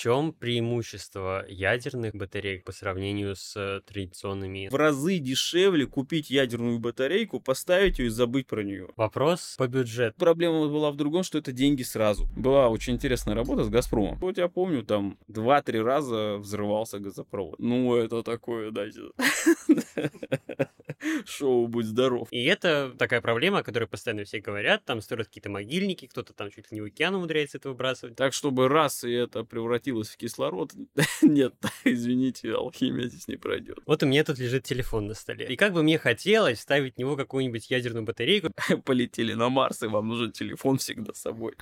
чем преимущество ядерных батареек по сравнению с традиционными? В разы дешевле купить ядерную батарейку, поставить ее и забыть про нее. Вопрос по бюджету. Проблема была в другом, что это деньги сразу. Была очень интересная работа с Газпромом. Вот я помню, там 2-3 раза взрывался газопровод. Ну, это такое, да. Шоу «Будь здоров». И это такая проблема, о которой постоянно все говорят. Там строят какие-то могильники, кто-то там чуть ли не в океан умудряется это выбрасывать. Так, чтобы раз и это превратилось в кислород, нет, извините, алхимия здесь не пройдет. Вот у меня тут лежит телефон на столе. И как бы мне хотелось ставить в него какую-нибудь ядерную батарейку. Полетели на Марс, и вам нужен телефон всегда с собой.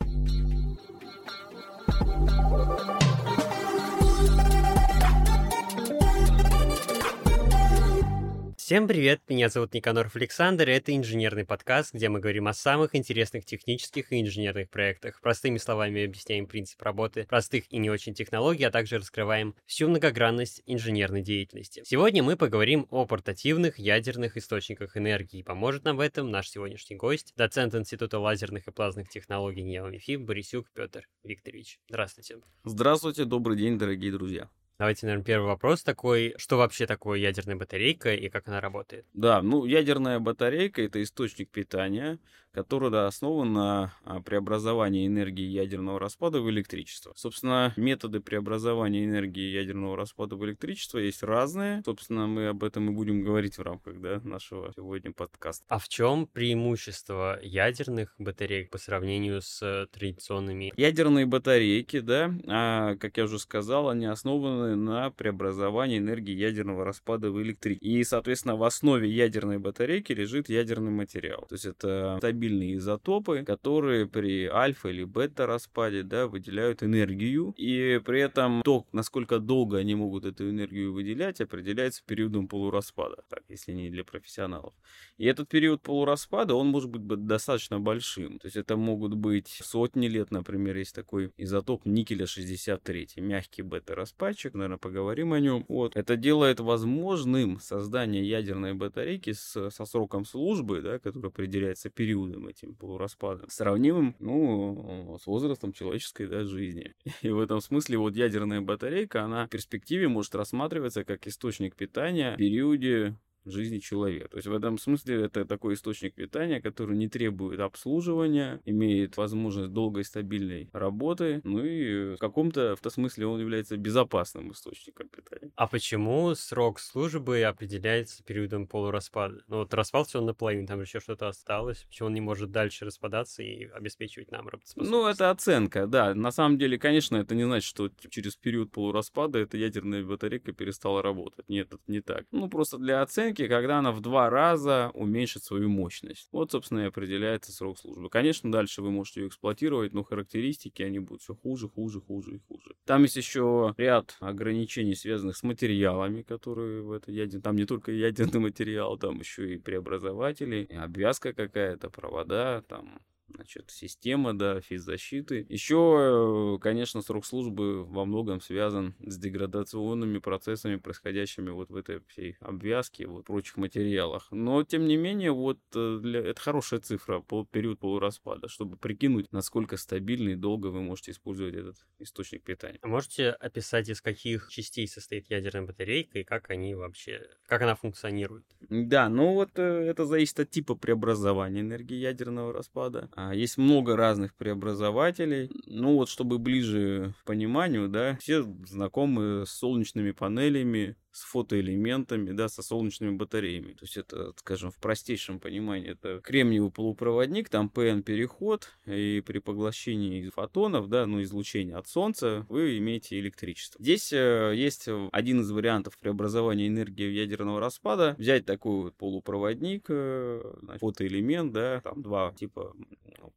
Всем привет, меня зовут Никаноров Александр, и это инженерный подкаст, где мы говорим о самых интересных технических и инженерных проектах. Простыми словами объясняем принцип работы простых и не очень технологий, а также раскрываем всю многогранность инженерной деятельности. Сегодня мы поговорим о портативных ядерных источниках энергии. Поможет нам в этом наш сегодняшний гость, доцент Института лазерных и плазменных технологий НИАО Борисюк Петр Викторович. Здравствуйте. Здравствуйте, добрый день, дорогие друзья. Давайте, наверное, первый вопрос такой. Что вообще такое ядерная батарейка и как она работает? Да, ну, ядерная батарейка — это источник питания, который основан на преобразовании энергии ядерного распада в электричество. Собственно, методы преобразования энергии ядерного распада в электричество есть разные. Собственно, мы об этом и будем говорить в рамках да, нашего сегодня подкаста. А в чем преимущество ядерных батареек по сравнению с традиционными? Ядерные батарейки, да, а, как я уже сказал, они основаны на преобразовании энергии ядерного распада в электричество. И, соответственно, в основе ядерной батарейки лежит ядерный материал. То есть это стабильные изотопы, которые при альфа или бета распаде, да, выделяют энергию. И при этом то, насколько долго они могут эту энергию выделять, определяется периодом полураспада, так, если не для профессионалов. И этот период полураспада, он может быть достаточно большим. То есть это могут быть сотни лет, например, есть такой изотоп никеля 63, мягкий бета-распадчик, наверное, поговорим о нем. Вот. Это делает возможным создание ядерной батарейки с, со сроком службы, да, который определяется периодом периодом этим полураспадом, сравнимым, ну, с возрастом человеческой да, жизни. И в этом смысле вот ядерная батарейка, она в перспективе может рассматриваться как источник питания в периоде жизни человека. То есть в этом смысле это такой источник питания, который не требует обслуживания, имеет возможность долгой стабильной работы, ну и в каком-то в том смысле он является безопасным источником питания. А почему срок службы определяется периодом полураспада? Ну вот распался он наполовину, там еще что-то осталось, почему он не может дальше распадаться и обеспечивать нам работоспособность? Ну это оценка, да. На самом деле, конечно, это не значит, что через период полураспада эта ядерная батарейка перестала работать. Нет, это не так. Ну просто для оценки техники, когда она в два раза уменьшит свою мощность. Вот, собственно, и определяется срок службы. Конечно, дальше вы можете ее эксплуатировать, но характеристики, они будут все хуже, хуже, хуже и хуже. Там есть еще ряд ограничений, связанных с материалами, которые в это ядерный... Там не только ядерный материал, там еще и преобразователи, и обвязка какая-то, провода, там значит, система, да, физзащиты. Еще, э, конечно, срок службы во многом связан с деградационными процессами, происходящими вот в этой всей обвязке, вот прочих материалах. Но, тем не менее, вот э, для... это хорошая цифра по период полураспада, чтобы прикинуть, насколько стабильно и долго вы можете использовать этот источник питания. А можете описать, из каких частей состоит ядерная батарейка и как они вообще, как она функционирует? Да, ну вот э, это зависит от типа преобразования энергии ядерного распада. А, есть много разных преобразователей. Ну вот, чтобы ближе к пониманию, да, все знакомы с солнечными панелями, с фотоэлементами, да, со солнечными батареями. То есть это, скажем, в простейшем понимании, это кремниевый полупроводник, там ПН-переход, и при поглощении фотонов, да, ну, излучения от Солнца, вы имеете электричество. Здесь э, есть один из вариантов преобразования энергии ядерного распада. Взять такой полупроводник, э, фотоэлемент, да, там два типа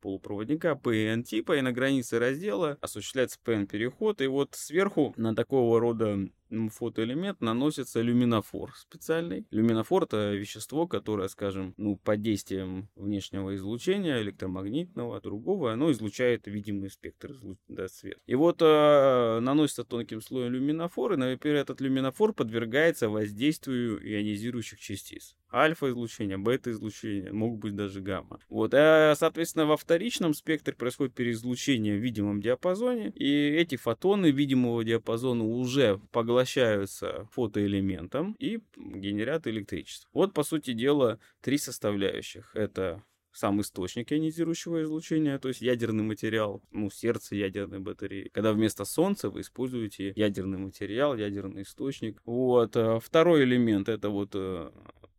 полупроводника PN-типа, и на границе раздела осуществляется PN-переход, и вот сверху на такого рода фотоэлемент наносится люминофор специальный. Люминофор это вещество, которое, скажем, ну, под действием внешнего излучения, электромагнитного, другого, оно излучает видимый спектр да, света. И вот э, наносится тонким слоем люминофор, и, например, этот люминофор подвергается воздействию ионизирующих частиц. Альфа-излучение, бета-излучение, могут быть даже гамма. Вот, а, соответственно, во вторичном спектре происходит переизлучение в видимом диапазоне, и эти фотоны видимого диапазона уже поглощаются фотоэлементом и генерят электричество. Вот, по сути дела, три составляющих. Это сам источник ионизирующего излучения, то есть ядерный материал, ну, сердце ядерной батареи. Когда вместо Солнца вы используете ядерный материал, ядерный источник. Вот. А второй элемент это вот э,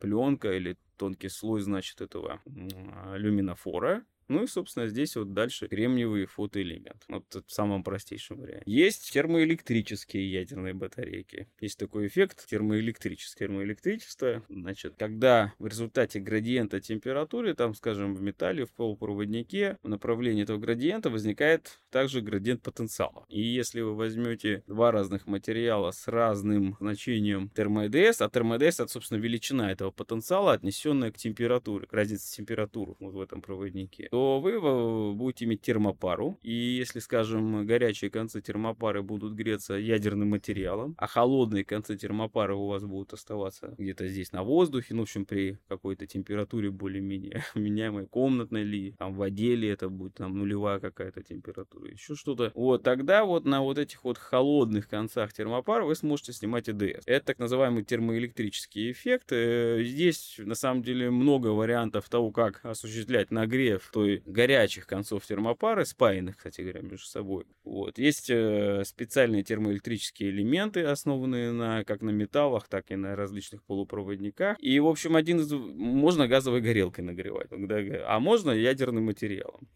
пленка или тонкий слой, значит, этого люминофора. Ну и, собственно, здесь вот дальше кремниевый фотоэлемент. Вот в самом простейшем варианте. Есть термоэлектрические ядерные батарейки. Есть такой эффект термоэлектрическое. Термоэлектричество, значит, когда в результате градиента температуры, там, скажем, в металле, в полупроводнике, в направлении этого градиента возникает также градиент потенциала. И если вы возьмете два разных материала с разным значением термоэдс, а термоэдс это, собственно, величина этого потенциала, отнесенная к температуре, к разнице температуры вот в этом проводнике, то вы будете иметь термопару. И если, скажем, горячие концы термопары будут греться ядерным материалом, а холодные концы термопары у вас будут оставаться где-то здесь на воздухе, ну, в общем, при какой-то температуре более-менее меняемой, комнатной ли, там, в воде ли это будет, там, нулевая какая-то температура, еще что-то. Вот, тогда вот на вот этих вот холодных концах термопары вы сможете снимать ЭДС. Это так называемый термоэлектрический эффект. Э, здесь, на самом деле, много вариантов того, как осуществлять нагрев, то той горячих концов термопары, спаянных, кстати говоря, между собой. Вот. Есть э, специальные термоэлектрические элементы, основанные на, как на металлах, так и на различных полупроводниках. И, в общем, один из... Можно газовой горелкой нагревать, а можно ядерным материалом.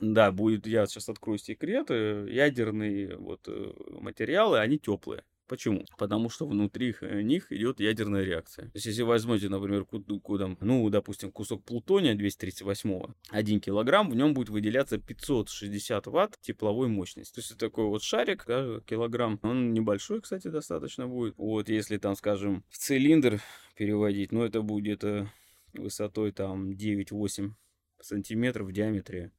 Да, будет, я сейчас открою секрет, э, ядерные вот э, материалы, они теплые. Почему? Потому что внутри э, них идет ядерная реакция. То есть, если возьмете, например, куда, ну, допустим, кусок плутония 238, 1 килограмм, в нем будет выделяться 560 ватт тепловой мощности. То есть, это такой вот шарик, да, килограмм. Он небольшой, кстати, достаточно будет. Вот, если там, скажем, в цилиндр переводить, ну, это будет э, высотой там 9-8 сантиметров в диаметре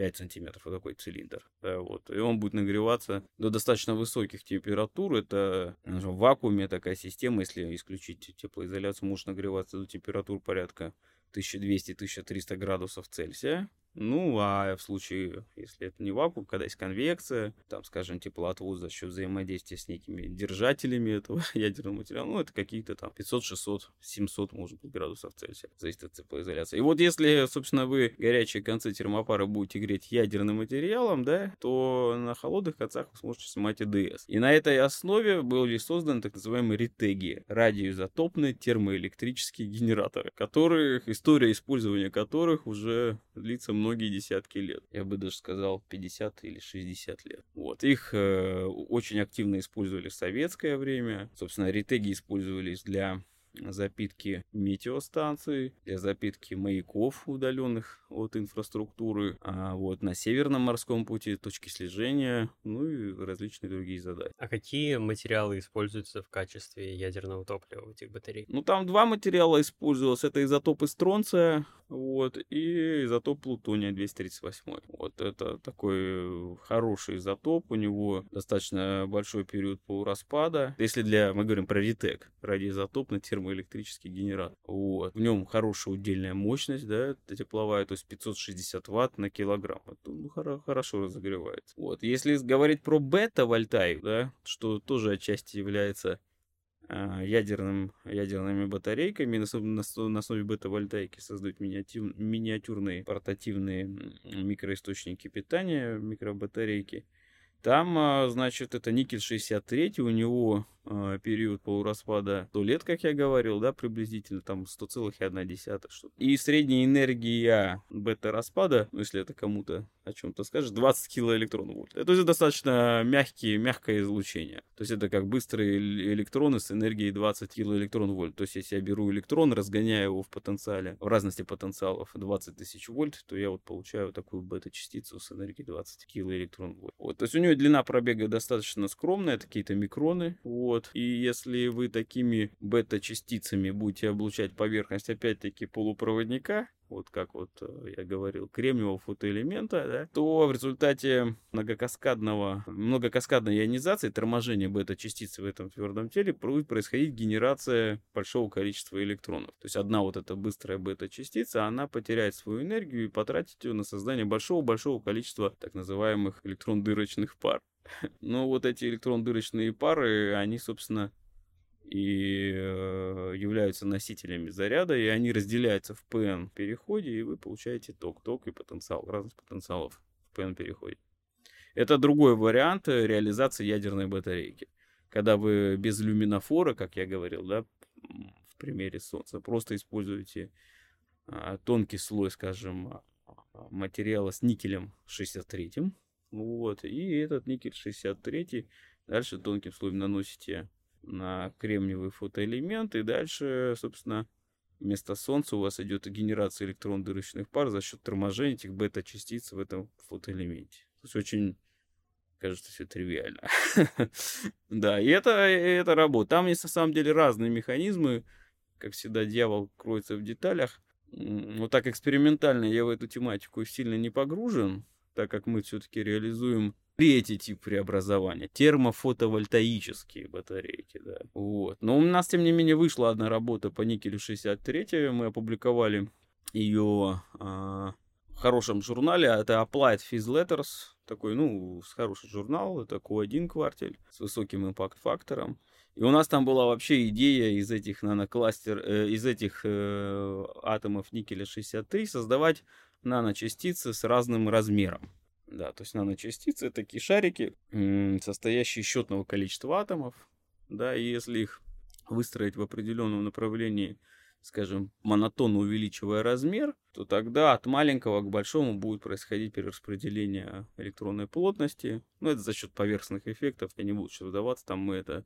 5 сантиметров, вот такой цилиндр. Да, вот. И он будет нагреваться до достаточно высоких температур. Это в вакууме такая система, если исключить теплоизоляцию, может нагреваться до температур порядка 1200-1300 градусов Цельсия. Ну, а в случае, если это не вакуум, когда есть конвекция, там, скажем, теплоотвод за счет взаимодействия с некими держателями этого ядерного материала, ну, это какие-то там 500, 600, 700, может быть, градусов Цельсия. Зависит от теплоизоляции. И вот если, собственно, вы горячие концы термопара будете греть ядерным материалом, да, то на холодных концах вы сможете снимать ЭДС. И на этой основе были созданы так называемые ретеги, радиоизотопные термоэлектрические генераторы, которых, история использования которых уже длится многие десятки лет. Я бы даже сказал 50 или 60 лет. Вот. Их э, очень активно использовали в советское время. Собственно, ретеги использовались для запитки метеостанций, для запитки маяков, удаленных от инфраструктуры, а вот на Северном морском пути точки слежения, ну и различные другие задачи. А какие материалы используются в качестве ядерного топлива в этих батарей? Ну, там два материала использовалось. Это изотопы стронция, вот, и изотоп плутония 238. Вот это такой хороший изотоп, у него достаточно большой период полураспада. Если для, мы говорим про ретек, радиоизотопный термоэлектрический генератор. Вот. В нем хорошая удельная мощность, да, тепловая, то есть 560 ватт на килограмм. Это ну, хорошо разогревается. Вот. Если говорить про бета-вольтаик, да, что тоже отчасти является а, ядерным, ядерными батарейками, на, на, основе бета-вольтайки создают миниатюр, миниатюрные портативные микроисточники питания, микробатарейки. Там, а, значит, это никель 63, у него период полураспада 100 лет, как я говорил, да, приблизительно, там 100,1 что И средняя энергия бета-распада, ну, если это кому-то о чем-то скажет, 20 килоэлектронвольт. Это же достаточно мягкие, мягкое излучение. То есть это как быстрые электроны с энергией 20 килоэлектронвольт. То есть если я беру электрон, разгоняю его в потенциале, в разности потенциалов 20 тысяч вольт, то я вот получаю такую бета-частицу с энергией 20 килоэлектронвольт. Вот. То есть у нее длина пробега достаточно скромная, это какие-то микроны. Вот Вот. И если вы такими бета-частицами будете облучать поверхность, опять-таки, полупроводника, вот как вот э, я говорил, кремниевого фотоэлемента, да, то в результате многокаскадного, многокаскадной ионизации, торможения бета-частицы в этом твердом теле будет происходить генерация большого количества электронов. То есть одна вот эта быстрая бета-частица, она потеряет свою энергию и потратит ее на создание большого-большого количества так называемых электрон-дырочных пар. Но вот эти электрон-дырочные пары, они, собственно, и э, являются носителями заряда, и они разделяются в PN переходе, и вы получаете ток, ток и потенциал, разность потенциалов в PN переходе. Это другой вариант э, реализации ядерной батарейки. Когда вы без люминофора, как я говорил, да, в примере Солнца, просто используете а, тонкий слой, скажем, а, материала с никелем 63, вот, и этот никель 63 дальше тонким слоем наносите на кремниевый фотоэлемент, и дальше, собственно, вместо Солнца у вас идет генерация электрон-дырочных пар за счет торможения этих бета-частиц в этом фотоэлементе. То есть очень кажется все тривиально. да, и это, это работа. Там есть на самом деле разные механизмы. Как всегда, дьявол кроется в деталях. Вот так экспериментально я в эту тематику сильно не погружен, так как мы все-таки реализуем Третий тип преобразования. Термофотовольтаические батарейки. Да. Вот. Но у нас, тем не менее, вышла одна работа по никелю 63. Мы опубликовали ее а, в хорошем журнале. Это Applied Phys Letters. Такой, ну, хороший журнал. Это Q1 квартель с высоким импакт-фактором. И у нас там была вообще идея из этих нанокластер, э, из этих э, атомов никеля 63 создавать наночастицы с разным размером. Да, то есть наночастицы это такие шарики, состоящие из счетного количества атомов. Да, и если их выстроить в определенном направлении, скажем, монотонно увеличивая размер, то тогда от маленького к большому будет происходить перераспределение электронной плотности. Ну, это за счет поверхностных эффектов, я не буду сейчас вдаваться, там мы это,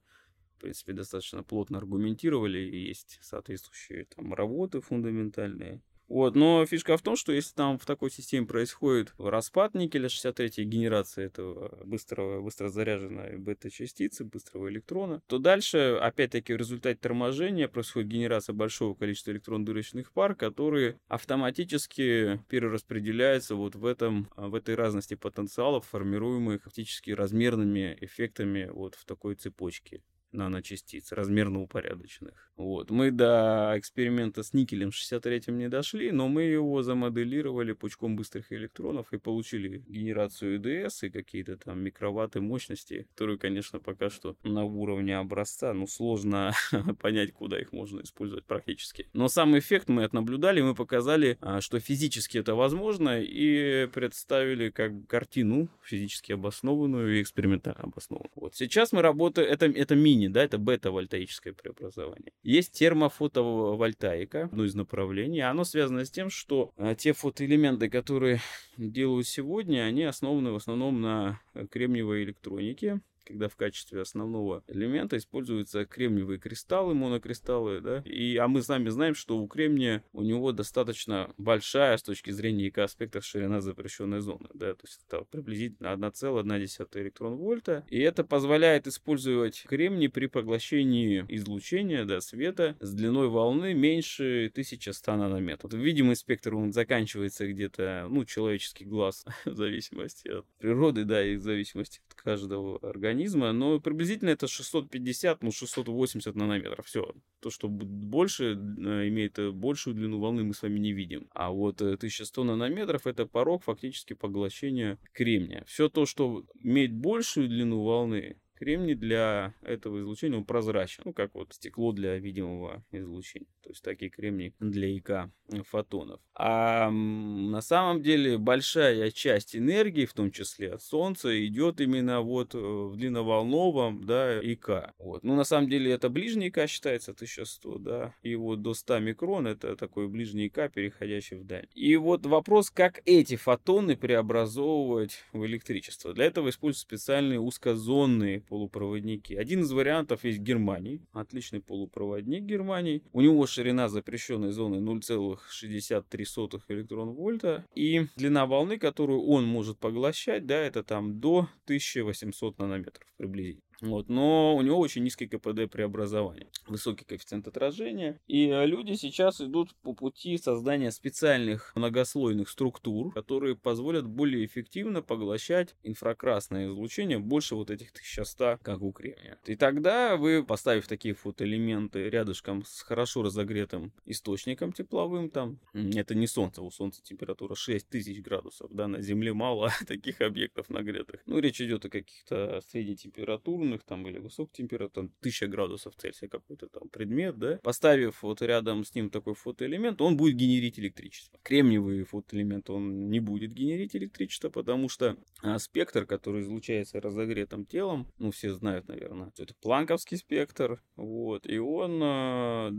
в принципе, достаточно плотно аргументировали, и есть соответствующие там работы фундаментальные. Вот, но фишка в том, что если там в такой системе происходит распад никеля 63 генерация этого быстрого, быстро заряженной бета-частицы, быстрого электрона, то дальше, опять-таки, в результате торможения происходит генерация большого количества электрон-дырочных пар, которые автоматически перераспределяются вот в, этом, в этой разности потенциалов, формируемых фактически размерными эффектами вот в такой цепочке наночастиц, размерно упорядоченных. Вот. Мы до эксперимента с никелем 63 не дошли, но мы его замоделировали пучком быстрых электронов и получили генерацию ИДС и какие-то там микроватты мощности, которые, конечно, пока что на уровне образца, ну, сложно понять, куда их можно использовать практически. Но сам эффект мы отнаблюдали, мы показали, а, что физически это возможно, и представили как картину физически обоснованную и экспериментально обоснованную. Вот сейчас мы работаем, это, это мини не, да, это бета-вольтаическое преобразование. Есть термофотовольтаика, одно из направлений. Оно связано с тем, что а, те фотоэлементы, которые делают сегодня, они основаны в основном на кремниевой электронике когда в качестве основного элемента используются кремниевые кристаллы, монокристаллы, да, и, а мы сами знаем, что у кремния у него достаточно большая с точки зрения ИК аспектов ширина запрещенной зоны, да, то есть это приблизительно 1,1 электрон вольта, и это позволяет использовать кремний при поглощении излучения, да, света с длиной волны меньше 1100 нанометров. Вот видимый спектр, он заканчивается где-то, ну, человеческий глаз, в зависимости от природы, да, и в зависимости от каждого организма, но приблизительно это 650, ну 680 нанометров. Все. То, что больше э, имеет э, большую длину волны, мы с вами не видим. А вот 1100 э, нанометров это порог фактически поглощения кремния. Все то, что имеет большую длину волны, Кремний для этого излучения он прозрачен, ну как вот стекло для видимого излучения. То есть такие кремний для ИК фотонов. А на самом деле большая часть энергии, в том числе от Солнца, идет именно вот э, в длинноволновом, да, ИК. Вот. Ну на самом деле это ближний ИК считается 1100, да, и вот до 100 микрон это такой ближний ИК, переходящий в даль. И вот вопрос, как эти фотоны преобразовывать в электричество. Для этого используют специальные узкозонные полупроводники. Один из вариантов есть Германии. Отличный полупроводник Германии. У него ширина запрещенной зоны 0,63 электрон вольта. И длина волны, которую он может поглощать, да, это там до 1800 нанометров приблизительно. Вот, но у него очень низкий КПД преобразования, высокий коэффициент отражения. И э, люди сейчас идут по пути создания специальных многослойных структур, которые позволят более эффективно поглощать инфракрасное излучение больше вот этих 1100, как у кремния. И тогда вы, поставив такие фотоэлементы рядышком с хорошо разогретым источником тепловым, там, это не солнце, у солнца температура 6000 градусов, да, на Земле мало таких объектов нагретых. Ну, речь идет о каких-то среднетемпературных там или высоких температур, там 1000 градусов Цельсия какой-то там предмет, да, поставив вот рядом с ним такой фотоэлемент, он будет генерить электричество. Кремниевый фотоэлемент, он не будет генерить электричество, потому что а, спектр, который излучается разогретым телом, ну, все знают, наверное, это планковский спектр, вот, и он а,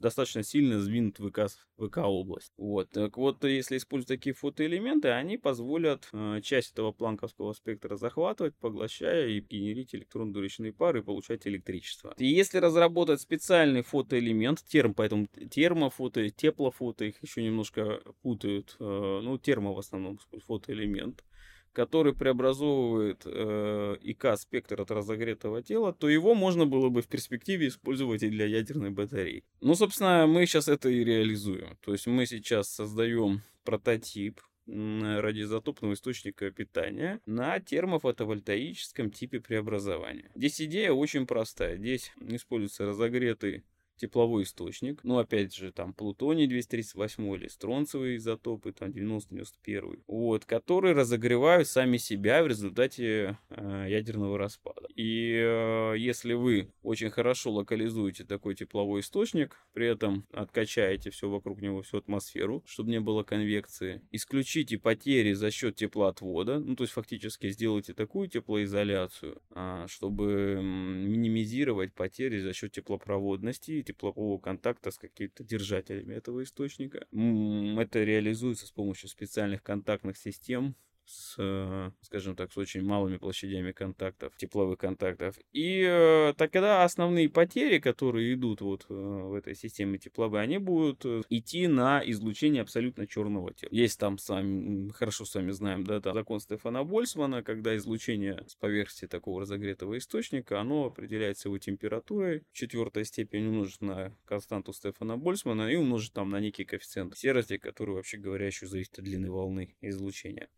достаточно сильно сдвинут в ВК, ВК область. Вот, так вот, если использовать такие фотоэлементы, они позволят а, часть этого планковского спектра захватывать, поглощая и генерить электрон-дуречные пары и получать электричество. И если разработать специальный фотоэлемент, терм, поэтому термофото, теплофото, их еще немножко путают, э, ну, термо в основном фотоэлемент, который преобразовывает э, ИК-спектр от разогретого тела, то его можно было бы в перспективе использовать и для ядерной батареи. Ну, собственно, мы сейчас это и реализуем. То есть мы сейчас создаем прототип радиоизотопного источника питания на термофотовольтаическом типе преобразования. Здесь идея очень простая. Здесь используется разогретый тепловой источник. Ну, опять же, там плутоний 238 или стронцевые изотопы, там 90-91. Вот, которые разогревают сами себя в результате э, ядерного распада. И э, если вы очень хорошо локализуете такой тепловой источник, при этом откачаете все вокруг него, всю атмосферу, чтобы не было конвекции, исключите потери за счет теплоотвода, ну, то есть фактически сделайте такую теплоизоляцию, э, чтобы минимизировать потери за счет теплопроводности теплового контакта с какими-то держателями этого источника. Это реализуется с помощью специальных контактных систем, с, э, скажем так, с очень малыми площадями контактов, тепловых контактов. И э, тогда основные потери, которые идут вот э, в этой системе тепловой, они будут идти на излучение абсолютно черного тела. Есть там, сами, хорошо с вами знаем, да, там закон Стефана Больцмана, когда излучение с поверхности такого разогретого источника, оно определяется его температурой, четвертая степень умножить на константу Стефана Больцмана и умножить там на некий коэффициент серости, который, вообще говоря, еще зависит от длины волны излучения.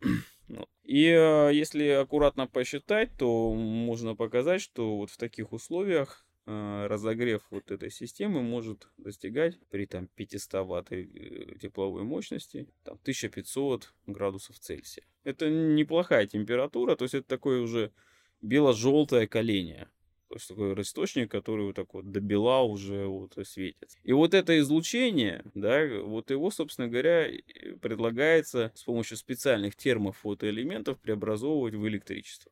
И э, если аккуратно посчитать, то можно показать, что вот в таких условиях э, разогрев вот этой системы может достигать при там 500 ватт э, тепловой мощности там 1500 градусов Цельсия. Это неплохая температура, то есть это такое уже бело-желтое коление. То есть такой источник, который вот так вот до бела уже вот светит. И вот это излучение, да, вот его, собственно говоря, предлагается с помощью специальных термофотоэлементов преобразовывать в электричество.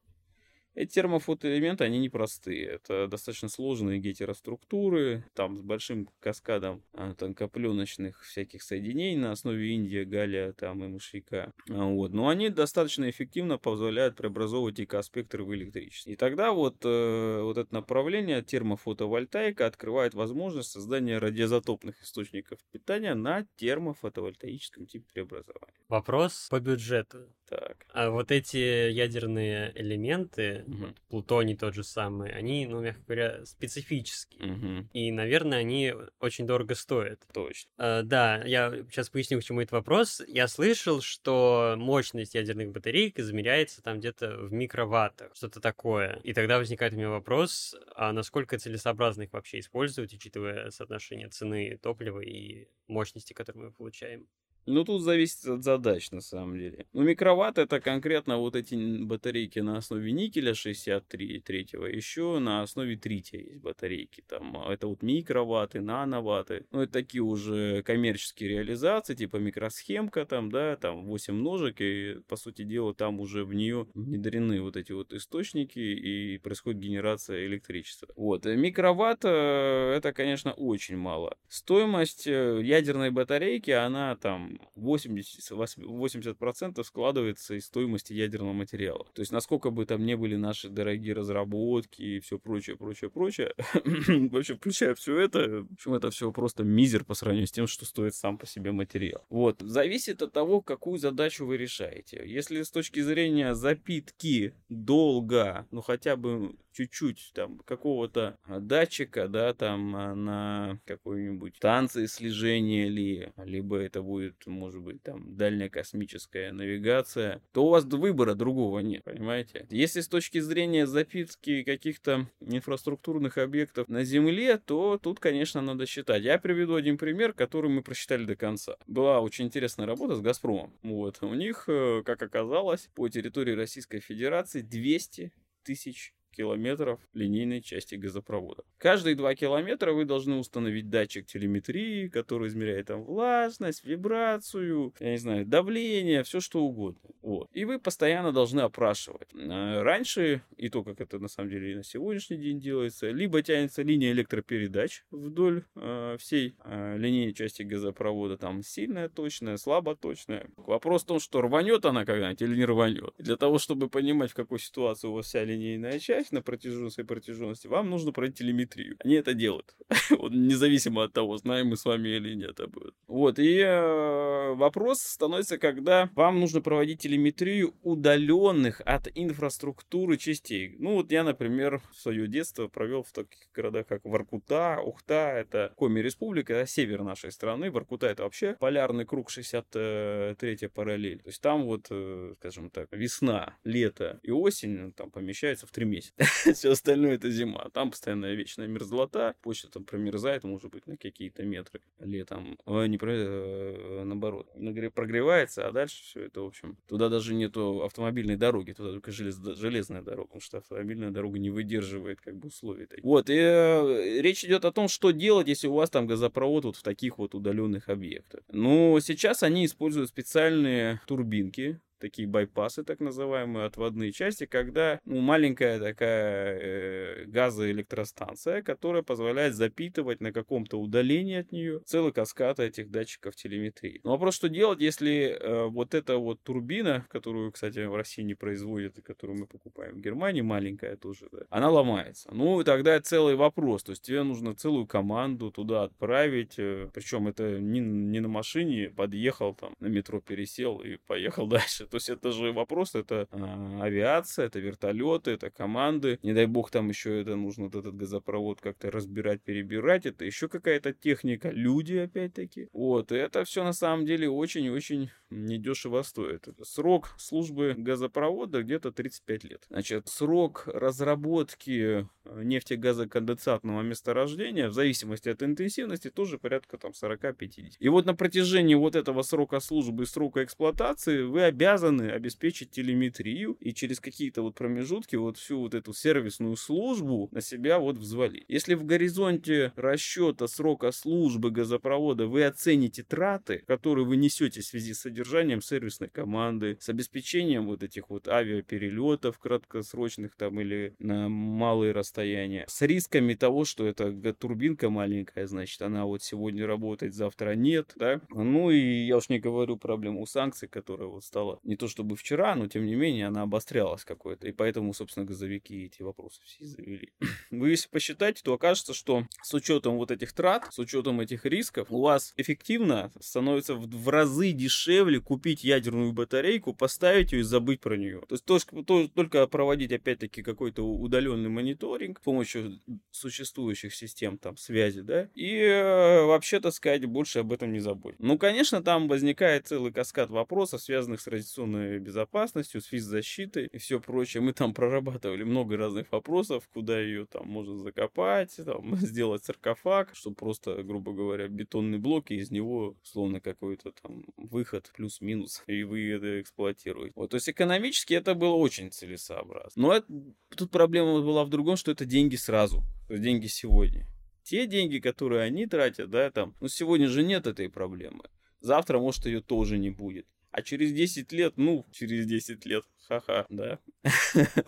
Эти термофотоэлементы, они непростые. Это достаточно сложные гетероструктуры, там с большим каскадом а, тонкопленочных всяких соединений на основе индия, галлия там, и мышьяка. А, вот. Но они достаточно эффективно позволяют преобразовывать ИК-спектр в электричество. И тогда вот, э, вот это направление термофотовольтаика открывает возможность создания радиозатопных источников питания на термофотовольтаическом типе преобразования. Вопрос по бюджету. Так. А вот эти ядерные элементы, угу. вот, плутоний тот же самый, они, ну, мягко говоря, специфические. Угу. И, наверное, они очень дорого стоят. Точно. А, да, я сейчас поясню, к чему этот вопрос. Я слышал, что мощность ядерных батареек измеряется там где-то в микроваттах, что-то такое. И тогда возникает у меня вопрос, а насколько целесообразно их вообще использовать, учитывая соотношение цены топлива и мощности, которую мы получаем? Ну, тут зависит от задач, на самом деле. Ну, микроватт это конкретно вот эти батарейки на основе никеля 63 третьего, еще на основе трития есть батарейки. Там, а, это вот микроватты, нановатты. Ну, это такие уже коммерческие реализации, типа микросхемка там, да, там 8 ножек, и, по сути дела, там уже в нее внедрены вот эти вот источники, и происходит генерация электричества. Вот, э, микроватт э, это, конечно, очень мало. Стоимость э, ядерной батарейки, она там 80, 80% складывается из стоимости ядерного материала. То есть, насколько бы там не были наши дорогие разработки и все прочее, прочее, прочее, вообще, включая все это, в общем, это все просто мизер по сравнению с тем, что стоит сам по себе материал. Вот, зависит от того, какую задачу вы решаете. Если с точки зрения запитки долга, ну хотя бы чуть-чуть там какого-то датчика, да, там на какой-нибудь станции слежения ли, либо это будет, может быть, там дальняя космическая навигация, то у вас выбора другого нет, понимаете? Если с точки зрения запитки каких-то инфраструктурных объектов на Земле, то тут, конечно, надо считать. Я приведу один пример, который мы просчитали до конца. Была очень интересная работа с Газпромом. Вот. У них, э, как оказалось, по территории Российской Федерации 200 тысяч километров линейной части газопровода. Каждые 2 километра вы должны установить датчик телеметрии, который измеряет там влажность, вибрацию, я не знаю, давление, все что угодно. Вот. И вы постоянно должны опрашивать. А раньше, и то, как это на самом деле и на сегодняшний день делается, либо тянется линия электропередач вдоль э, всей э, линейной части газопровода, там сильная, точная, слабо точная. Вопрос в том, что рванет она когда-нибудь или не рванет. Для того, чтобы понимать, в какой ситуации у вас вся линейная часть, на протяженности своей протяженности, вам нужно пройти телеметрию. Они это делают. вот, независимо от того, знаем мы с вами или нет об этом. Вот, и э, вопрос становится, когда вам нужно проводить телеметрию удаленных от инфраструктуры частей. Ну, вот я, например, свое детство провел в таких городах, как Воркута, Ухта, это Коми Республика, это север нашей страны. Воркута это вообще полярный круг 63 параллель. То есть там вот, э, скажем так, весна, лето и осень там помещаются в три месяца. Все остальное это зима. Там постоянная вечная мерзлота. Почта там промерзает, может быть, на какие-то метры летом. А не про, э, наоборот. Прогревается, а дальше все это, в общем, туда даже нету автомобильной дороги, туда только желез, железная дорога, потому что автомобильная дорога не выдерживает как бы условий. Вот, и э, речь идет о том, что делать, если у вас там газопровод вот в таких вот удаленных объектах. Ну, сейчас они используют специальные турбинки, такие байпасы, так называемые, отводные части, когда ну, маленькая такая э, газоэлектростанция, которая позволяет запитывать на каком-то удалении от нее целый каскад этих датчиков телеметрии. Но вопрос, что делать, если э, вот эта вот турбина, которую, кстати, в России не производят, и которую мы покупаем в Германии, маленькая тоже, да, она ломается. Ну, тогда целый вопрос, то есть тебе нужно целую команду туда отправить, э, причем это не, не на машине, подъехал там, на метро пересел и поехал дальше. То есть это же вопрос, это а, авиация, это вертолеты, это команды. Не дай бог там еще это нужно вот этот газопровод как-то разбирать, перебирать. Это еще какая-то техника, люди опять-таки. Вот, и это все на самом деле очень-очень недешево стоит. Срок службы газопровода где-то 35 лет. Значит, срок разработки э, нефтегазоконденсатного месторождения в зависимости от интенсивности тоже порядка там 40-50. И вот на протяжении вот этого срока службы и срока эксплуатации вы обязаны обеспечить телеметрию и через какие-то вот промежутки вот всю вот эту сервисную службу на себя вот взвалить. Если в горизонте расчета срока службы газопровода вы оцените траты, которые вы несете в связи с содержанием сервисной команды, с обеспечением вот этих вот авиаперелетов краткосрочных там или на малые расстояния, с рисками того, что это турбинка маленькая, значит, она вот сегодня работает, завтра нет, да. Ну и я уж не говорю проблему санкций, которая вот стала не то чтобы вчера, но тем не менее она обострялась какой-то, и поэтому, собственно, газовики эти вопросы все завели. Вы если посчитаете, то окажется, что с учетом вот этих трат, с учетом этих рисков, у вас эффективно становится в, в разы дешевле купить ядерную батарейку, поставить ее и забыть про нее. То есть то, то, только проводить опять-таки какой-то удаленный мониторинг с помощью существующих систем там связи, да, и э, вообще, так сказать, больше об этом не забудь. Ну, конечно, там возникает целый каскад вопросов, связанных с радиационной безопасностью, с физзащитой и все прочее. Мы там прорабатывали много разных вопросов, куда ее там можно закопать, там, сделать саркофаг, чтобы просто, грубо говоря, бетонный блок, и из него, словно какой-то там выход плюс-минус, и вы это эксплуатируете. Вот, то есть экономически это было очень целесообразно. Но это, тут проблема была в другом, что это деньги сразу, деньги сегодня. Те деньги, которые они тратят, да, там, ну сегодня же нет этой проблемы. Завтра, может, ее тоже не будет. А через 10 лет, ну, через 10 лет, ха-ха, да.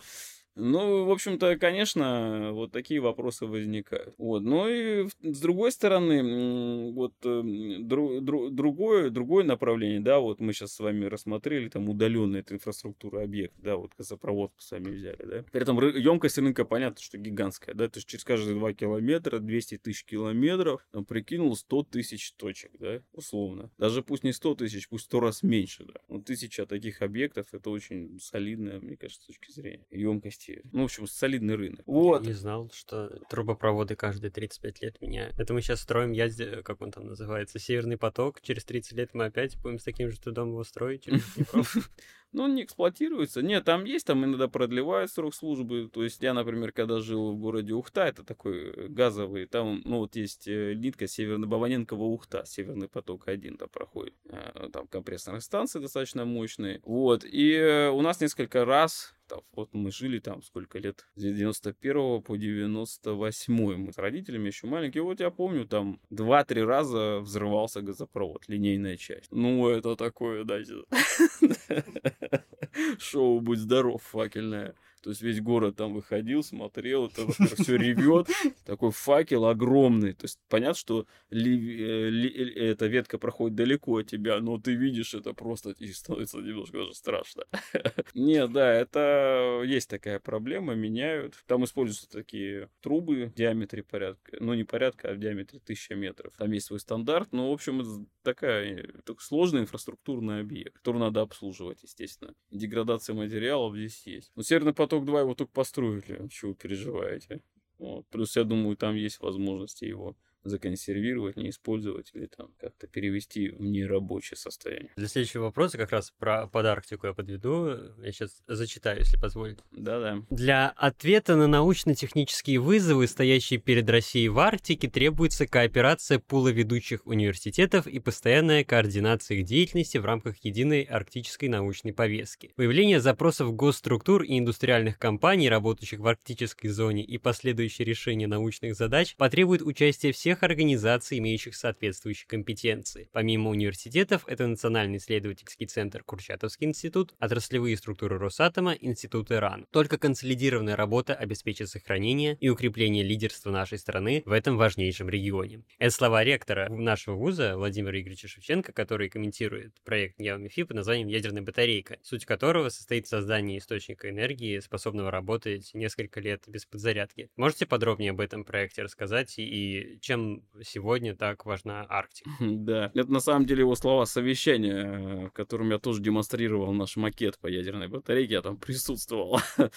Ну, в общем-то, конечно, вот такие вопросы возникают. Вот. Но и с другой стороны, вот эм, дру, дру, другое, другое направление, да, вот мы сейчас с вами рассмотрели, там удаленная инфраструктура объект, да, вот газопроводку сами взяли, да. При этом емкость рынка, понятно, что гигантская, да, то есть через каждые 2 километра 200 тысяч километров, там, прикинул 100 тысяч точек, да, условно. Даже пусть не 100 тысяч, пусть 100 раз меньше, да. Вот тысяча таких объектов, это очень солидная, мне кажется, с точки зрения емкости вырасти. Ну, в общем, солидный рынок. Вот. Не знал, что трубопроводы каждые 35 лет меняют. Это мы сейчас строим язде, как он там называется, Северный поток. Через 30 лет мы опять будем с таким же трудом его строить. Но он не эксплуатируется. Нет, там есть, там иногда продлевают срок службы. То есть я, например, когда жил в городе Ухта, это такой э, газовый, там, ну вот есть э, нитка Северно-Баваненкова Ухта, Северный поток один там проходит. Э, там компрессорные станции достаточно мощные. Вот, и у нас несколько раз там, вот мы жили там сколько лет, с 91 по 98 мы с родителями еще маленькие, вот я помню, там 2-3 раза взрывался газопровод, линейная часть. Ну, это такое, да, шоу «Будь здоров» факельное. То есть весь город там выходил, смотрел, это все ревет. Такой факел огромный. То есть понятно, что э, ли, э, эта ветка проходит далеко от тебя, но ты видишь это просто и становится немножко даже страшно. Нет, да, это есть такая проблема, меняют. Там используются такие трубы в диаметре порядка, ну не порядка, а в диаметре 1000 метров. Там есть свой стандарт, но в общем это такая сложный инфраструктурный объект, который надо обслуживать, естественно. Деградация материалов здесь есть. Но Северный поток поток 2 его только построили. Чего переживаете? Вот. Плюс, я думаю, там есть возможности его законсервировать, не использовать или там как-то перевести в нерабочее состояние. Для следующего вопроса как раз про под Арктику я подведу. Я сейчас зачитаю, если позволите. Да-да. Для ответа на научно-технические вызовы, стоящие перед Россией в Арктике, требуется кооперация пула ведущих университетов и постоянная координация их деятельности в рамках единой арктической научной повестки. Выявление запросов госструктур и индустриальных компаний, работающих в арктической зоне, и последующее решение научных задач потребует участия всех всех организаций, имеющих соответствующие компетенции. Помимо университетов, это Национальный исследовательский центр Курчатовский институт, отраслевые структуры Росатома, Институт Иран. Только консолидированная работа обеспечит сохранение и укрепление лидерства нашей страны в этом важнейшем регионе. Это слова ректора нашего вуза Владимира Игоревича Шевченко, который комментирует проект НЕОМИФИ под названием «Ядерная батарейка», суть которого состоит в создании источника энергии, способного работать несколько лет без подзарядки. Можете подробнее об этом проекте рассказать и чем чем сегодня так важна Арктика. Да, это на самом деле его слова совещания, в котором я тоже демонстрировал наш макет по ядерной батарейке, я там присутствовал.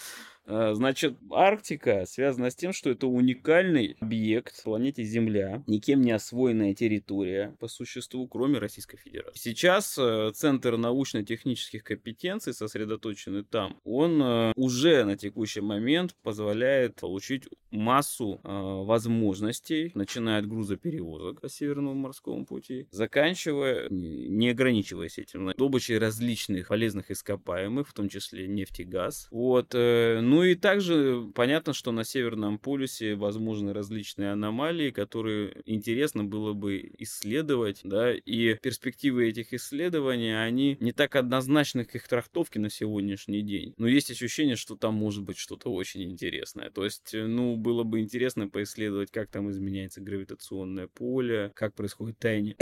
Э, значит, Арктика связана с тем, что это уникальный объект планете Земля, никем не освоенная территория по существу, кроме Российской Федерации. Сейчас э, Центр научно-технических компетенций сосредоточенный там. Он э, уже на текущий момент позволяет получить массу возможностей, начиная от грузоперевозок по Северному морскому пути, заканчивая, не ограничиваясь этим, добычей различных полезных ископаемых, в том числе нефть и газ. Вот, ну ну и также понятно, что на Северном полюсе возможны различные аномалии, которые интересно было бы исследовать, да, и перспективы этих исследований, они не так однозначны к их трактовке на сегодняшний день. Но есть ощущение, что там может быть что-то очень интересное. То есть, ну, было бы интересно поисследовать, как там изменяется гравитационное поле, как происходит таяние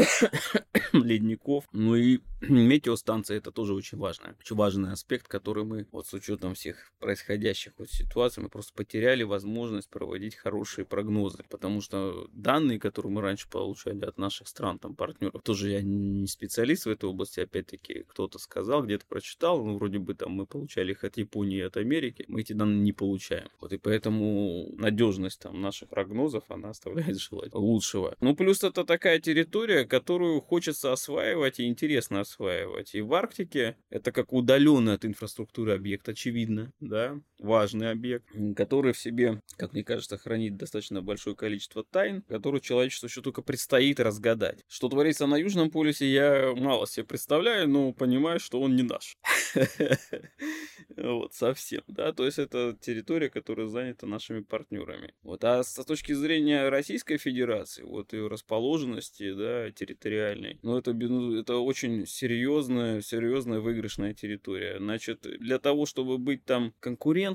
ледников. Ну и метеостанция это тоже очень важно. Очень важный аспект, который мы вот с учетом всех происходящих настоящих вот ситуаций мы просто потеряли возможность проводить хорошие прогнозы, потому что данные, которые мы раньше получали от наших стран, там, партнеров, тоже я не специалист в этой области, опять-таки, кто-то сказал, где-то прочитал, ну, вроде бы там мы получали их от Японии от Америки, мы эти данные не получаем. Вот и поэтому надежность там наших прогнозов, она оставляет желать лучшего. Ну, плюс это такая территория, которую хочется осваивать и интересно осваивать. И в Арктике это как удаленный от инфраструктуры объект, очевидно, да, важный объект, который в себе, как мне кажется, хранит достаточно большое количество тайн, которые человечеству еще только предстоит разгадать. Что творится на Южном полюсе, я мало себе представляю, но понимаю, что он не наш. Вот, совсем, да, то есть это территория, которая занята нашими партнерами. Вот, а с точки зрения Российской Федерации, вот ее расположенности, да, территориальной, ну, это, это очень серьезная, серьезная выигрышная территория. Значит, для того, чтобы быть там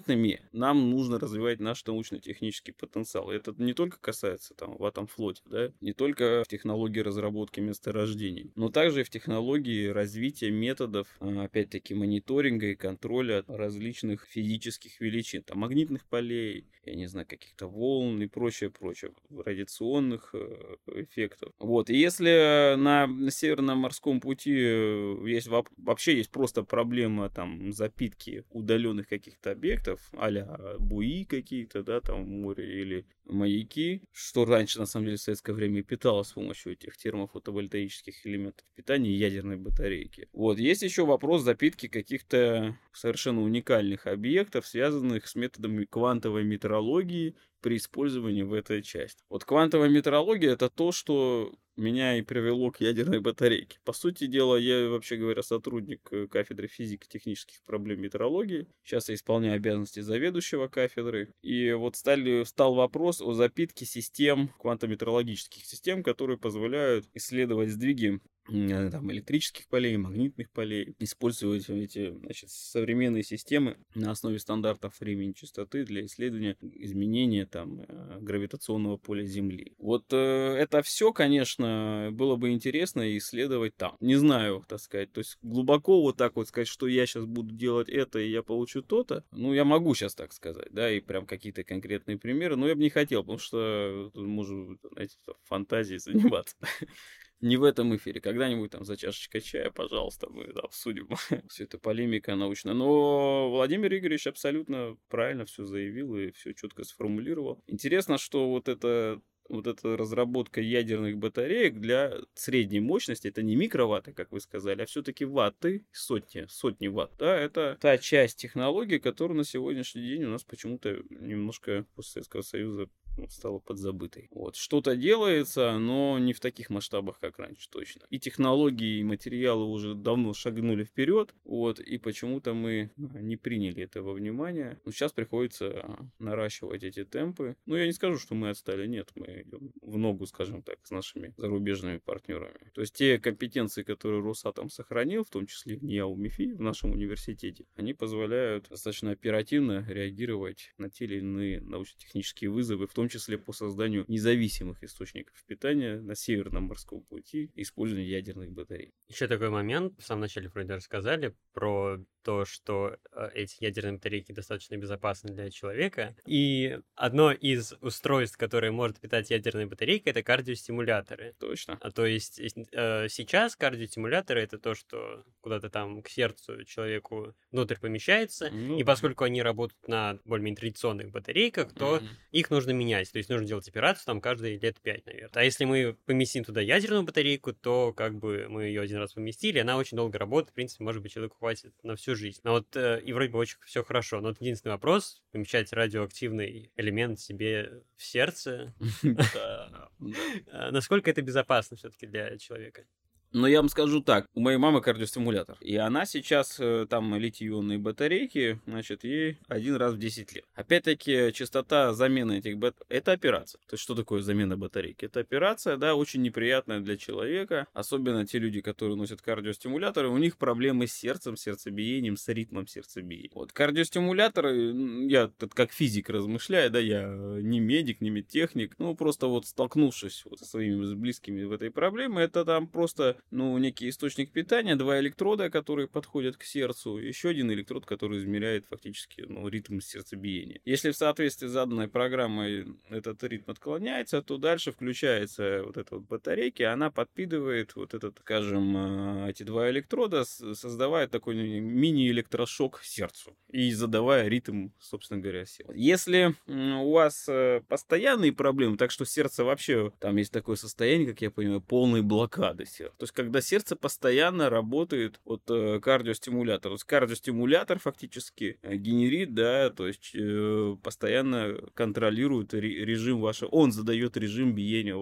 конкурентными, нам нужно развивать наш научно-технический потенциал. Это не только касается там в этом флоте, да, не только в технологии разработки месторождений, но также и в технологии развития методов, а, опять-таки, мониторинга и контроля различных физических величин, там магнитных полей, я не знаю, каких-то волн и прочее, прочее, радиационных э, эффектов. Вот, и если на Северном морском пути э, есть вообще есть просто проблема там запитки удаленных каких-то объектов, а буи какие-то, да, там море или маяки, что раньше, на самом деле, в советское время питалось с помощью этих термофотовольтаических элементов питания ядерной батарейки. Вот, есть еще вопрос запитки каких-то совершенно уникальных объектов, связанных с методами квантовой метеорологии при использовании в этой части. Вот квантовая метеорология это то, что меня и привело к ядерной батарейке. По сути дела, я, вообще говоря, сотрудник э, кафедры физики технических проблем метеорологии. Сейчас я исполняю обязанности заведующего кафедры. И вот стали, стал вопрос о запитке систем, квантометеорологических систем, которые позволяют исследовать сдвиги там, электрических полей, магнитных полей, использовать эти значит, современные системы на основе стандартов времени частоты для исследования изменения там, э, гравитационного поля Земли. Вот э, это все, конечно, было бы интересно исследовать там. Не знаю, так сказать, то есть глубоко вот так вот сказать, что я сейчас буду делать это и я получу то-то, ну, я могу сейчас так сказать, да, и прям какие-то конкретные примеры, но я бы не хотел, потому что может, знаете, фантазией заниматься. не в этом эфире. Когда-нибудь там за чашечкой чая, пожалуйста, мы обсудим всю эту полемика научная. Но Владимир Игоревич абсолютно правильно все заявил и все четко сформулировал. Интересно, что вот это вот эта разработка ядерных батареек для средней мощности, это не микроватты, как вы сказали, а все-таки ватты, сотни, сотни ватт. Да, это та часть технологии, которая на сегодняшний день у нас почему-то немножко после Советского Союза стала подзабытой. Вот. Что-то делается, но не в таких масштабах, как раньше, точно. И технологии, и материалы уже давно шагнули вперед, вот, и почему-то мы не приняли этого внимания. Но сейчас приходится наращивать эти темпы. Ну, я не скажу, что мы отстали, нет, мы идем в ногу, скажем так, с нашими зарубежными партнерами. То есть те компетенции, которые Росатом сохранил, в том числе в НИАУ МИФИ, в нашем университете, они позволяют достаточно оперативно реагировать на те или иные научно-технические вызовы, в том том числе по созданию независимых источников питания на Северном морском пути, использования ядерных батарей. Еще такой момент, в самом начале вроде рассказали про то, что э, эти ядерные батарейки достаточно безопасны для человека. И одно из устройств, которое может питать ядерные батарейки, это кардиостимуляторы. Точно. А то есть э, сейчас кардиостимуляторы это то, что куда-то там к сердцу человеку внутрь помещается, ну, и поскольку они работают на более-менее традиционных батарейках, то mm-hmm. их нужно менять. То есть нужно делать операцию там каждые лет 5, наверное. А если мы поместим туда ядерную батарейку, то как бы мы ее один раз поместили, она очень долго работает, в принципе, может быть, человеку хватит на всю жизнь. Но вот э, и вроде бы очень все хорошо. Но вот единственный вопрос, помещать радиоактивный элемент себе в сердце, э, насколько это безопасно все-таки для человека? Но я вам скажу так, у моей мамы кардиостимулятор. И она сейчас, э, там, литий-ионные батарейки, значит, ей один раз в 10 лет. Опять-таки, частота замены этих бат... Это операция. То есть, что такое замена батарейки? Это операция, да, очень неприятная для человека. Особенно те люди, которые носят кардиостимуляторы, у них проблемы с сердцем, сердцебиением, с ритмом сердцебиения. Вот, кардиостимуляторы, я тут как физик размышляю, да, я не медик, не медтехник, ну, просто вот столкнувшись вот со своими близкими в этой проблеме, это там просто ну, некий источник питания, два электрода, которые подходят к сердцу, еще один электрод, который измеряет фактически ну, ритм сердцебиения. Если в соответствии с заданной программой этот ритм отклоняется, то дальше включается вот эта вот батарейка, она подпитывает вот этот, скажем, э, эти два электрода, создавая такой мини-электрошок сердцу и задавая ритм, собственно говоря, сердца. Если у вас э, постоянные проблемы, так что сердце вообще, там есть такое состояние, как я понимаю, полной блокады сердца, есть, когда сердце постоянно работает от э, кардиостимулятора. То есть кардиостимулятор фактически э, генерит, да, то есть э, постоянно контролирует режим вашего, он задает режим биения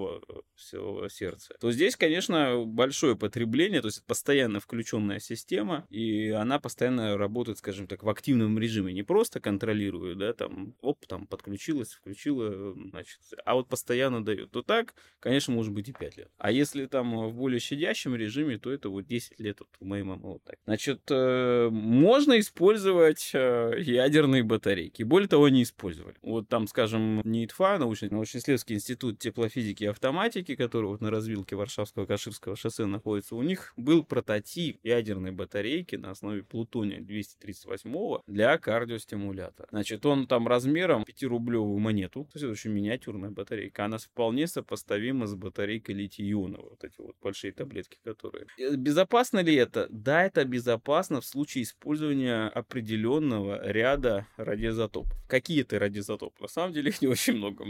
всего сердца. То здесь, конечно, большое потребление, то есть постоянно включенная система, и она постоянно работает, скажем так, в активном режиме, не просто контролирует, да, там, оп, там подключилась, включила, значит, а вот постоянно дает. То так, конечно, может быть и 5 лет. А если там в более щадящем спящем режиме, то это вот 10 лет вот у моей мамы вот так. Значит, э, можно использовать э, ядерные батарейки. Более того, они использовали. Вот там, скажем, НИИТФА, научный, научно-исследовательский институт теплофизики и автоматики, который вот на развилке Варшавского Каширского шоссе находится, у них был прототип ядерной батарейки на основе плутония 238 для кардиостимулятора. Значит, он там размером 5-рублевую монету, то есть это очень миниатюрная батарейка, она вполне сопоставима с батарейкой литий-ионовой, вот эти вот большие таблетки, которые... Э, безопасно ли это? Да, это безопасно в случае использования определенного ряда радиоизотопов. Какие это радиоизотопы? На самом деле их не очень много.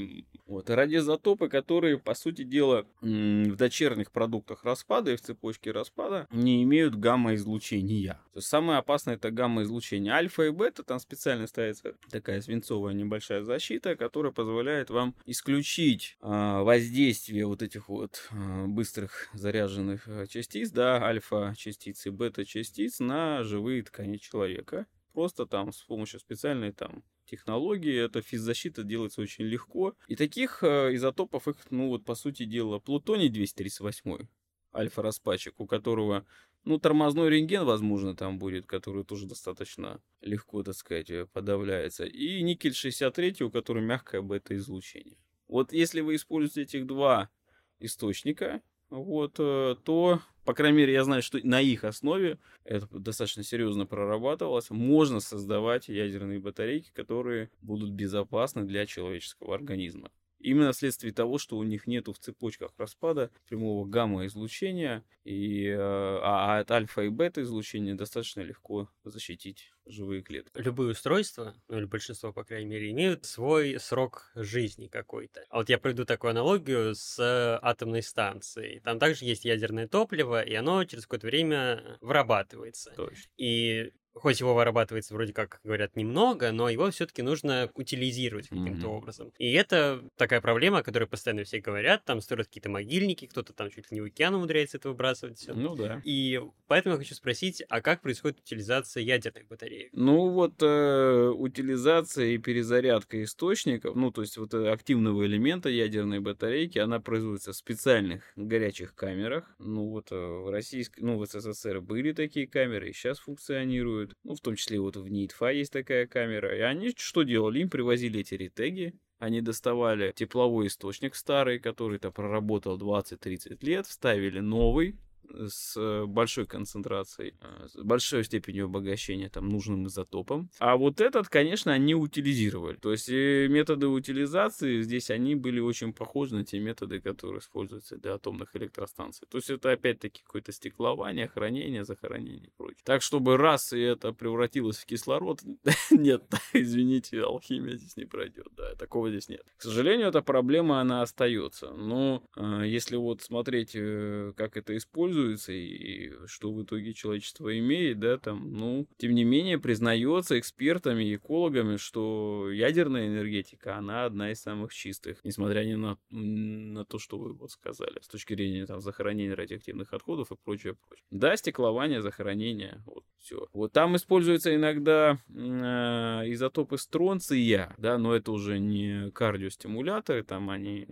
Вот. Радиоизотопы, которые, по сути дела, в дочерних продуктах распада и в цепочке распада не имеют гамма-излучения. То есть самое опасное это гамма-излучение. Альфа и бета, там специально ставится такая свинцовая небольшая защита, которая позволяет вам исключить э, воздействие вот этих вот э, быстрых заряженных частиц, да, альфа-частиц и бета-частиц на живые ткани человека. Просто там с помощью специальной там технологии, эта физзащита делается очень легко. И таких э, изотопов их, ну вот по сути дела, плутоний 238 альфа-распадчик, у которого, ну, тормозной рентген, возможно, там будет, который тоже достаточно легко, так сказать, э, подавляется. И никель-63, у которого мягкое бета-излучение. Вот если вы используете этих два источника, вот, э, то, по крайней мере, я знаю, что на их основе это достаточно серьезно прорабатывалось, можно создавать ядерные батарейки, которые будут безопасны для человеческого организма. Именно вследствие того, что у них нету в цепочках распада прямого гамма-излучения, и, э, а от альфа и бета излучения достаточно легко защитить живые клетки. Любые устройства, ну или большинство, по крайней мере, имеют свой срок жизни какой-то. А вот я проведу такую аналогию с атомной станцией. Там также есть ядерное топливо, и оно через какое-то время вырабатывается. Точно. И хоть его вырабатывается вроде как говорят немного, но его все-таки нужно утилизировать каким-то mm-hmm. образом. И это такая проблема, о которой постоянно все говорят. Там строят какие-то могильники, кто-то там чуть ли не в океан умудряется это выбрасывать. Все. Ну да. И поэтому я хочу спросить, а как происходит утилизация ядерных батареек? Ну вот э, утилизация и перезарядка источников, ну то есть вот э, активного элемента ядерной батарейки, она производится в специальных горячих камерах. Ну вот э, в российской, ну в СССР были такие камеры, и сейчас функционируют используют. Ну, в том числе вот в NITFA есть такая камера. И они что делали? Им привозили эти ретеги, они доставали тепловой источник старый, который-то проработал 20-30 лет, вставили новый, с э, большой концентрацией, э, с большой степенью обогащения там нужным изотопом. А вот этот, конечно, они утилизировали. То есть э, методы утилизации здесь они были очень похожи на те методы, которые используются для атомных электростанций. То есть это опять-таки какое-то стеклование, хранение, захоронение и прочее. Так, чтобы раз и это превратилось в кислород, нет, извините, алхимия здесь не пройдет, да, такого здесь нет. К сожалению, эта проблема, она остается. Но если вот смотреть, как это используется, используется и что в итоге человечество имеет, да, там, ну, тем не менее признается экспертами экологами, что ядерная энергетика, она одна из самых чистых, несмотря ни на, на то, что вы вот сказали, с точки зрения там захоронения радиоактивных отходов и прочее, прочее. Да, стеклование, захоронение, вот все. Вот там используется иногда э, изотопы стронция, да, но это уже не кардиостимуляторы, там они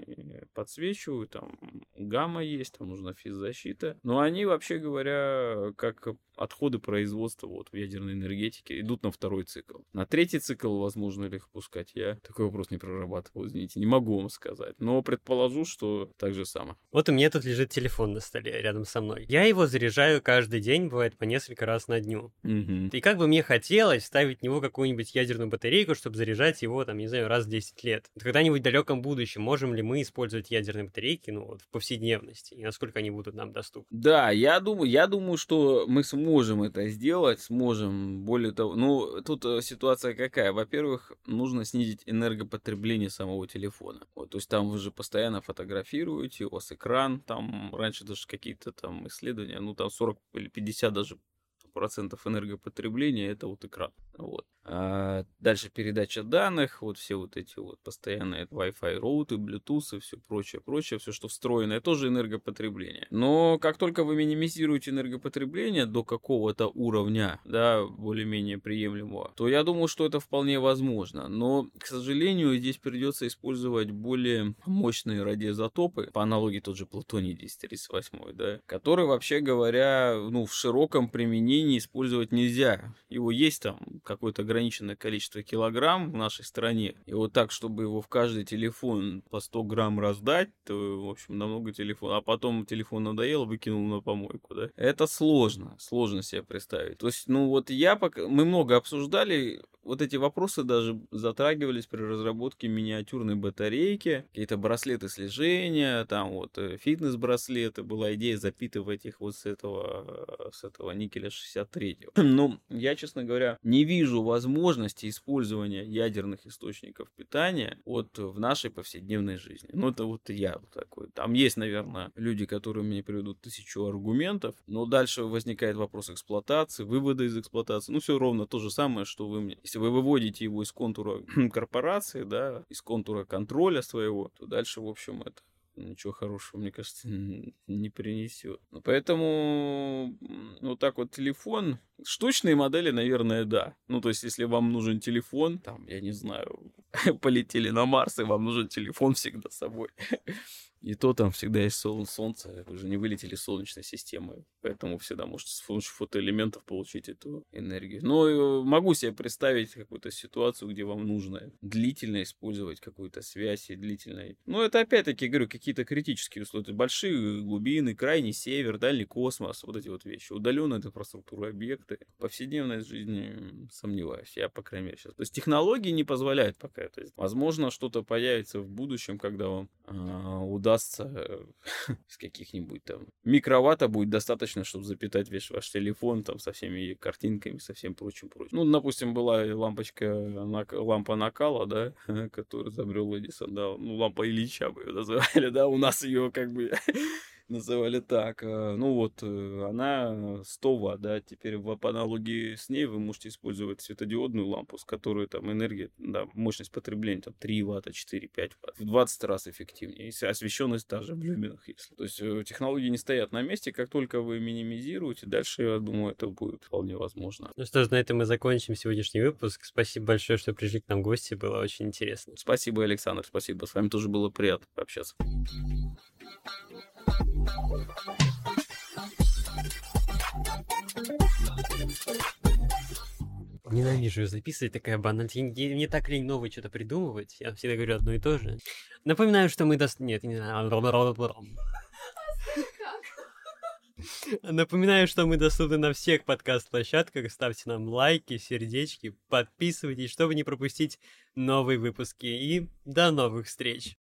подсвечивают, там гамма есть, там нужна физзащита, но они, вообще говоря, как отходы производства вот в ядерной энергетике идут на второй цикл. На третий цикл возможно ли их пускать? Я такой вопрос не прорабатывал, извините, не могу вам сказать. Но предположу, что так же самое. Вот у меня тут лежит телефон на столе рядом со мной. Я его заряжаю каждый день, бывает по несколько раз на дню. Угу. И как бы мне хотелось ставить в него какую-нибудь ядерную батарейку, чтобы заряжать его, там, не знаю, раз в 10 лет. Когда-нибудь в далеком будущем можем ли мы использовать ядерные батарейки, ну, вот, в повседневности, и насколько они будут нам доступны? Да, я думаю, я думаю, что мы сможем это сделать, сможем. Более того, ну, тут э, ситуация какая? Во-первых, нужно снизить энергопотребление самого телефона. Вот, то есть там вы же постоянно фотографируете, у вас экран, там раньше даже какие-то там исследования, ну, там 40 или 50 даже процентов энергопотребления это вот экран. Вот. А дальше передача данных, вот все вот эти вот постоянные Wi-Fi роуты, Bluetooth и все прочее, прочее, все, что встроено, это тоже энергопотребление. Но как только вы минимизируете энергопотребление до какого-то уровня, да, более-менее приемлемого, то я думаю, что это вполне возможно. Но, к сожалению, здесь придется использовать более мощные радиоизотопы, по аналогии тот же плутоний 1038, да, который, вообще говоря, ну, в широком применении использовать нельзя. Его есть там какой-то ограниченное количество килограмм в нашей стране. И вот так, чтобы его в каждый телефон по 100 грамм раздать, то, в общем, намного телефон. А потом телефон надоел, выкинул на помойку, да. Это сложно, сложно себе представить. То есть, ну вот я пока... Мы много обсуждали вот эти вопросы даже затрагивались при разработке миниатюрной батарейки, какие-то браслеты слежения, там вот э, фитнес-браслеты, была идея запитывать их вот с этого, с этого никеля 63. Но я, честно говоря, не вижу возможности использования ядерных источников питания вот в нашей повседневной жизни. Ну, это вот я такой. Там есть, наверное, люди, которые мне приведут тысячу аргументов, но дальше возникает вопрос эксплуатации, вывода из эксплуатации. Ну, все ровно то же самое, что вы мне если вы выводите его из контура корпорации, да, из контура контроля своего, то дальше, в общем, это ничего хорошего, мне кажется, не принесет. Ну, поэтому вот так вот телефон. Штучные модели, наверное, да. Ну, то есть, если вам нужен телефон, там, я не знаю, полетели на Марс, и вам нужен телефон всегда с собой. И то там всегда есть сол- солнце, вы же не вылетели из Солнечной системы, поэтому всегда можете с помощью фотоэлементов получить эту энергию. Но э, могу себе представить какую-то ситуацию, где вам нужно длительно использовать какую-то связь и длительно... Но это опять-таки, говорю, какие-то критические условия. Большие глубины, крайний север, дальний космос, вот эти вот вещи. Удаленная инфраструктура, объекты. Повседневной жизни сомневаюсь, я, по крайней мере, сейчас. То есть технологии не позволяют пока это. Возможно, что-то появится в будущем, когда вам э, удастся удастся э, с каких-нибудь там микроватта будет достаточно, чтобы запитать весь ваш телефон там со всеми картинками, со всем прочим прочим. Ну, допустим, была лампочка, лампа накала, да, которую изобрел Эдисон, да, ну, лампа Ильича бы ее называли, да, у нас ее как бы называли так. Э, ну вот, э, она 100 ватт, да, теперь по аналогии с ней вы можете использовать светодиодную лампу, с которой там энергия, да, мощность потребления там 3 ватта, 4, 5 ватт, в 20 раз эффективнее, если освещенность даже в люминах, если. То есть э, технологии не стоят на месте, как только вы минимизируете, дальше, я думаю, это будет вполне возможно. Ну что ж, на этом мы закончим сегодняшний выпуск. Спасибо большое, что пришли к нам в гости, было очень интересно. Спасибо, Александр, спасибо. С вами тоже было приятно пообщаться. Ненавижу записывать, такая банальность. Не, не так лень новое что-то придумывать. Я всегда говорю одно и то же. Напоминаю, что мы... Дос... Нет, не Напоминаю, что мы доступны на всех подкаст-площадках. Ставьте нам лайки, сердечки, подписывайтесь, чтобы не пропустить новые выпуски. И до новых встреч!